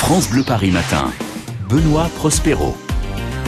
France Bleu Paris Matin. Benoît Prospero.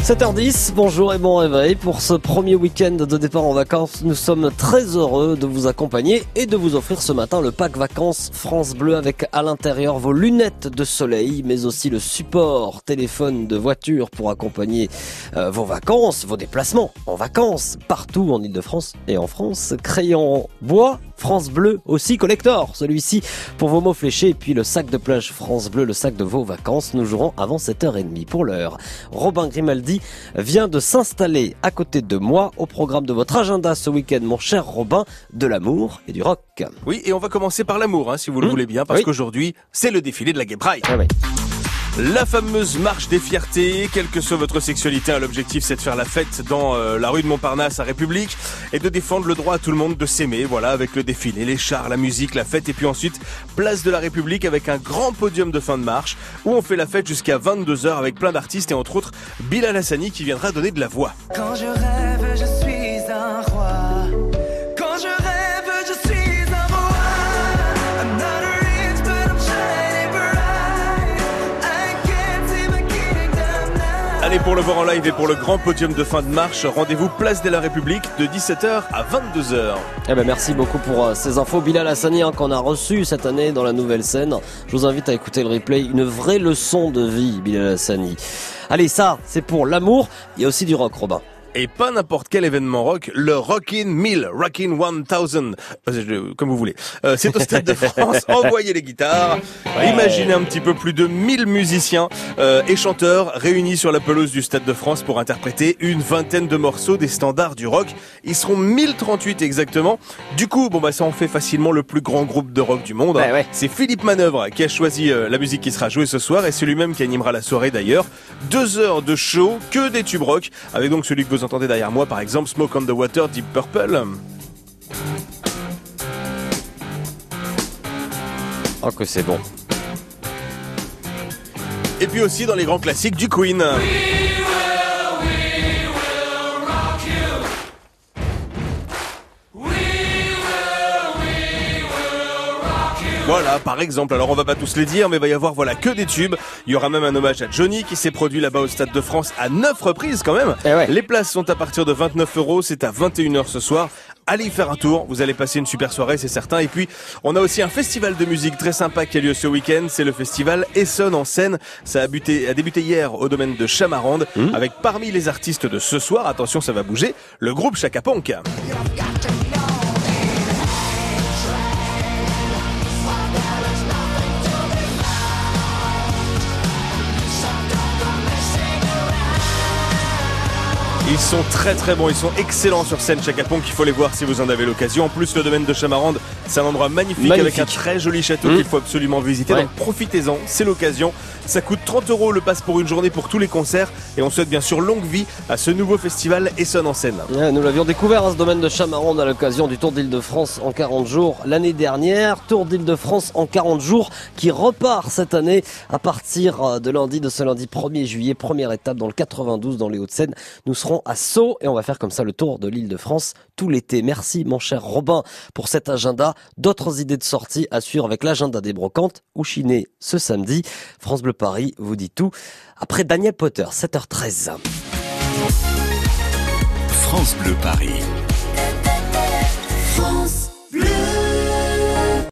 7h10, bonjour et bon réveil. Pour ce premier week-end de départ en vacances, nous sommes très heureux de vous accompagner et de vous offrir ce matin le pack vacances France Bleu avec à l'intérieur vos lunettes de soleil, mais aussi le support téléphone de voiture pour accompagner euh, vos vacances, vos déplacements en vacances, partout en Ile-de-France et en France. Crayon bois, France Bleu aussi collector, celui-ci pour vos mots fléchés et puis le sac de plage France Bleu, le sac de vos vacances. Nous jouerons avant 7h30 pour l'heure. Robin Grimaldi vient de s'installer à côté de moi au programme de votre agenda ce week-end, mon cher Robin, de l'amour et du rock. Oui, et on va commencer par l'amour, hein, si vous le Mmh. voulez bien, parce Oui. qu'aujourd'hui, c'est le défilé de la Gay Pride. Ah ouais. La fameuse marche des fiertés, quelle que soit votre sexualité, hein, l'objectif c'est de faire la fête dans euh, la rue de Montparnasse à République et de défendre le droit à tout le monde de s'aimer, voilà, avec le défilé, les chars, la musique, la fête et puis ensuite place de la République avec un grand podium de fin de marche où on fait la fête jusqu'à 22h avec plein d'artistes et entre autres Bilal Hassani qui viendra donner de la voix. Allez pour le voir en live et pour le grand podium de fin de marche, rendez-vous place de la République de 17h à 22h. Eh ben merci beaucoup pour euh, ces infos. Bilal Hassani hein, qu'on a reçu cette année dans la nouvelle scène. Je vous invite à écouter le replay. Une vraie leçon de vie, Bilal Hassani. Allez, ça, c'est pour l'amour. Il y a aussi du rock, Robin. Et pas n'importe quel événement rock, le Rockin' 1000, Rockin' 1000, euh, comme vous voulez. Euh, c'est au Stade de France, envoyez les guitares. Imaginez un petit peu plus de 1000 musiciens euh, et chanteurs réunis sur la pelouse du Stade de France pour interpréter une vingtaine de morceaux des standards du rock. Ils seront 1038 exactement. Du coup, bon bah ça en fait facilement le plus grand groupe de rock du monde. hein. Ouais, ouais. C'est Philippe Manœuvre qui a choisi euh, la musique qui sera jouée ce soir et c'est lui-même qui animera la soirée d'ailleurs. Deux heures de show, que des tubes rock, avec donc celui que vous entendez derrière moi par exemple, Smoke on the Water, Deep Purple. Oh que c'est bon. Et puis aussi dans les grands classiques du Queen. Voilà, par exemple. Alors on va pas tous les dire, mais il va y avoir voilà que des tubes. Il y aura même un hommage à Johnny qui s'est produit là-bas au Stade de France à 9 reprises quand même. Eh ouais. Les places sont à partir de 29 euros. C'est à 21h ce soir. Allez y faire un tour. Vous allez passer une super soirée, c'est certain. Et puis, on a aussi un festival de musique très sympa qui a lieu ce week-end. C'est le festival Essonne en scène. Ça a, buté- a débuté hier au domaine de Chamarande avec parmi les artistes de ce soir, attention, ça va bouger, le groupe Chaka Ils sont très très bons, ils sont excellents sur scène Chaka Ponk, il faut les voir si vous en avez l'occasion. En plus, le domaine de Chamarande, c'est un endroit magnifique, Magnifique. avec un très joli château Mmh. qu'il faut absolument visiter. Ouais. Donc profitez-en, c'est l'occasion. Ça coûte 30 euros le passe pour une journée pour tous les concerts et on souhaite bien sûr longue vie à ce nouveau festival Essonne en scène. Ouais, nous l'avions découvert, hein, ce domaine de Chamarande, à l'occasion du Tour d'Île-de-France en 40 jours l'année dernière. Tour d'Île-de-France en 40 jours qui repart cette année à partir euh, de lundi, de ce lundi 1er juillet. Première étape dans le 92 dans les Hauts-de-Seine. Nous serons à Sceaux et on va faire comme ça le tour de l'Île-de-France tout l'été. Merci mon cher Robin pour cet agenda. D'autres idées de sortie à suivre avec l'agenda des brocantes ou chiné ce samedi. France Bleu Paris vous dit tout. Après Daniel Potter, 7h13. France Bleu Paris. France